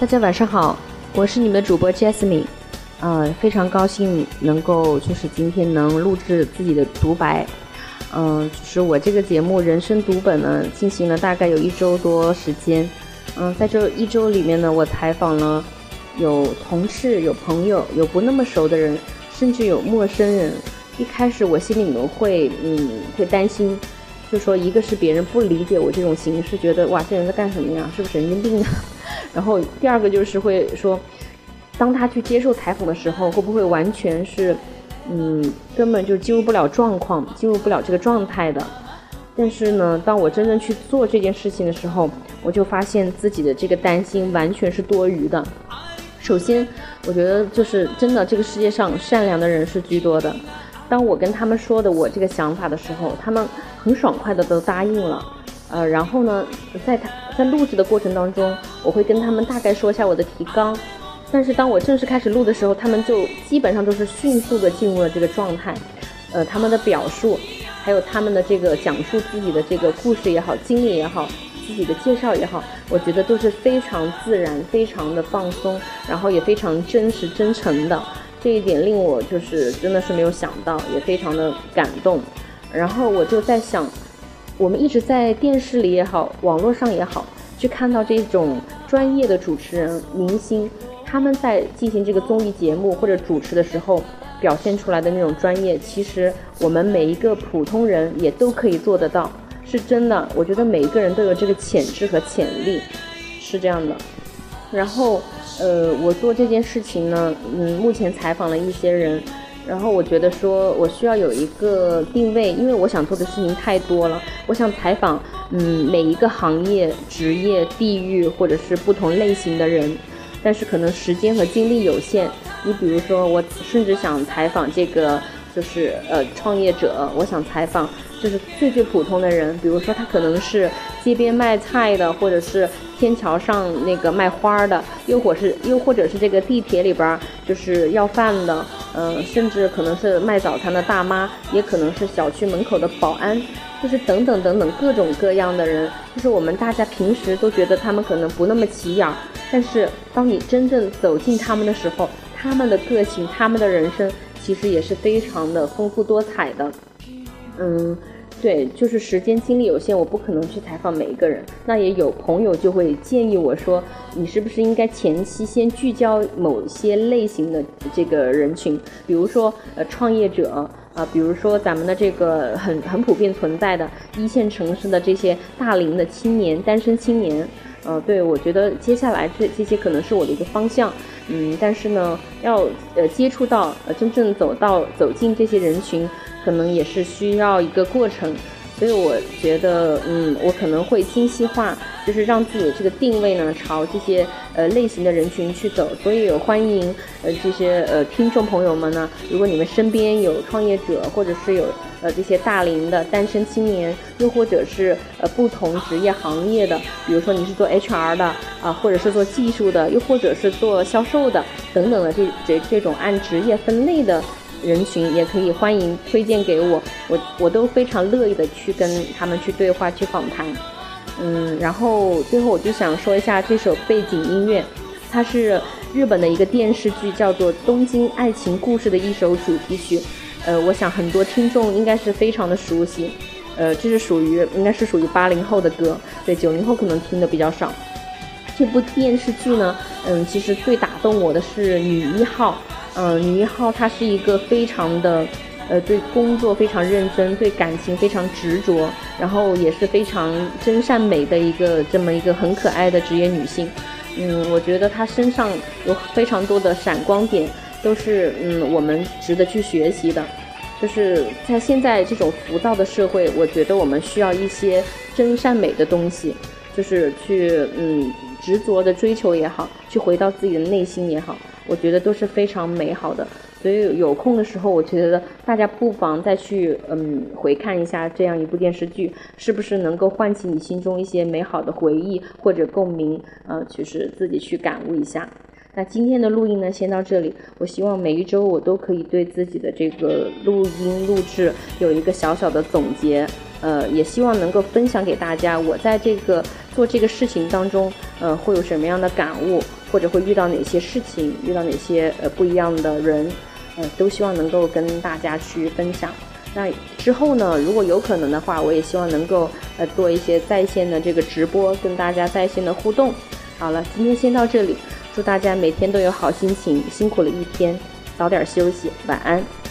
大家晚上好，我是你们的主播 Jasmine，呃，非常高兴能够就是今天能录制自己的独白，嗯、就是我这个节目人生读本呢进行了大概有一周多时间，嗯、在这一周里面呢，我采访了有同事、有朋友、有不那么熟的人，甚至有陌生人。一开始我心里面会嗯会担心，就说一个是别人不理解我这种形式，觉得哇这人在干什么呀，是不是神经病啊？然后第二个就是会说，当他去接受采访的时候，会不会完全是嗯根本就进入不了状况，进入不了这个状态的？但是呢，当我真正去做这件事情的时候，我就发现自己的这个担心完全是多余的。首先，我觉得就是真的，这个世界上善良的人是居多的。当我跟他们说的我这个想法的时候，他们很爽快的都答应了。呃，然后呢，在他在录制的过程当中，我会跟他们大概说一下我的提纲。但是当我正式开始录的时候，他们就基本上都是迅速的进入了这个状态。呃，他们的表述，还有他们的这个讲述自己的这个故事也好，经历也好，自己的介绍也好，我觉得都是非常自然、非常的放松，然后也非常真实、真诚的。这一点令我就是真的是没有想到，也非常的感动。然后我就在想，我们一直在电视里也好，网络上也好，去看到这种专业的主持人、明星，他们在进行这个综艺节目或者主持的时候，表现出来的那种专业，其实我们每一个普通人也都可以做得到，是真的。我觉得每一个人都有这个潜质和潜力，是这样的。然后，呃，我做这件事情呢，嗯，目前采访了一些人，然后我觉得说我需要有一个定位，因为我想做的事情太多了，我想采访，嗯，每一个行业、职业、地域或者是不同类型的人，但是可能时间和精力有限。你比如说，我甚至想采访这个，就是呃创业者，我想采访就是最最普通的人，比如说他可能是街边卖菜的，或者是天桥上那个卖花的，又或是又或者是这个地铁里边儿就是要饭的，嗯、甚至可能是卖早餐的大妈，也可能是小区门口的保安，就是等等等等各种各样的人，就是我们大家平时都觉得他们可能不那么起眼儿，但是当你真正走进他们的时候，他们的个性，他们的人生其实也是非常的丰富多彩的。嗯，对，就是时间精力有限，我不可能去采访每一个人。那也有朋友就会建议我说，你是不是应该前期先聚焦某些类型的这个人群，比如说呃创业者。啊，比如说咱们的这个很很普遍存在的一线城市的这些大龄的青年、单身青年，呃，对我觉得接下来这这些可能是我的一个方向，嗯，但是呢，要呃接触到呃真正走到走进这些人群，可能也是需要一个过程，所以我觉得，嗯，我可能会精细化，就是让自己的这个定位呢朝这些呃类型的人群去走，所以有欢迎呃这些呃听众朋友们呢，如果你们身边有创业者，或者是有呃这些大龄的单身青年，又或者是呃不同职业行业的，比如说你是做 HR 的啊、或者是做技术的，又或者是做销售的等等的这这这种按职业分类的。人群也可以欢迎推荐给我，我我都非常乐意的去跟他们去对话去访谈，嗯，然后最后我就想说一下这首背景音乐，它是日本的一个电视剧叫做《东京爱情故事》的一首主题曲，呃，我想很多听众应该是非常的熟悉，呃，这是属于应该是属于八零后的歌，对九零后可能听的比较少。这部电视剧呢，嗯，其实最打动我的是女一号，嗯，女一号她是一个非常的，呃，对工作非常认真，对感情非常执着，然后也是非常真善美的一个这么一个很可爱的职业女性。嗯，我觉得她身上有非常多的闪光点，都是嗯我们值得去学习的。就是在现在这种浮躁的社会，我觉得我们需要一些真善美的东西，就是去嗯执着的追求也好，去回到自己的内心也好，我觉得都是非常美好的。所以有空的时候，我觉得大家不妨再去嗯回看一下这样一部电视剧，是不是能够唤起你心中一些美好的回忆或者共鸣？呃，就是自己去感悟一下。那今天的录音呢，先到这里。我希望每一周我都可以对自己的这个录音录制有一个小小的总结，呃，也希望能够分享给大家我在这个做这个事情当中，呃，会有什么样的感悟，或者会遇到哪些事情，遇到哪些呃不一样的人，呃，都希望能够跟大家去分享。那之后呢，如果有可能的话，我也希望能够呃做一些在线的这个直播，跟大家在线的互动。好了，今天先到这里，祝大家每天都有好心情，辛苦了一天，早点休息，晚安。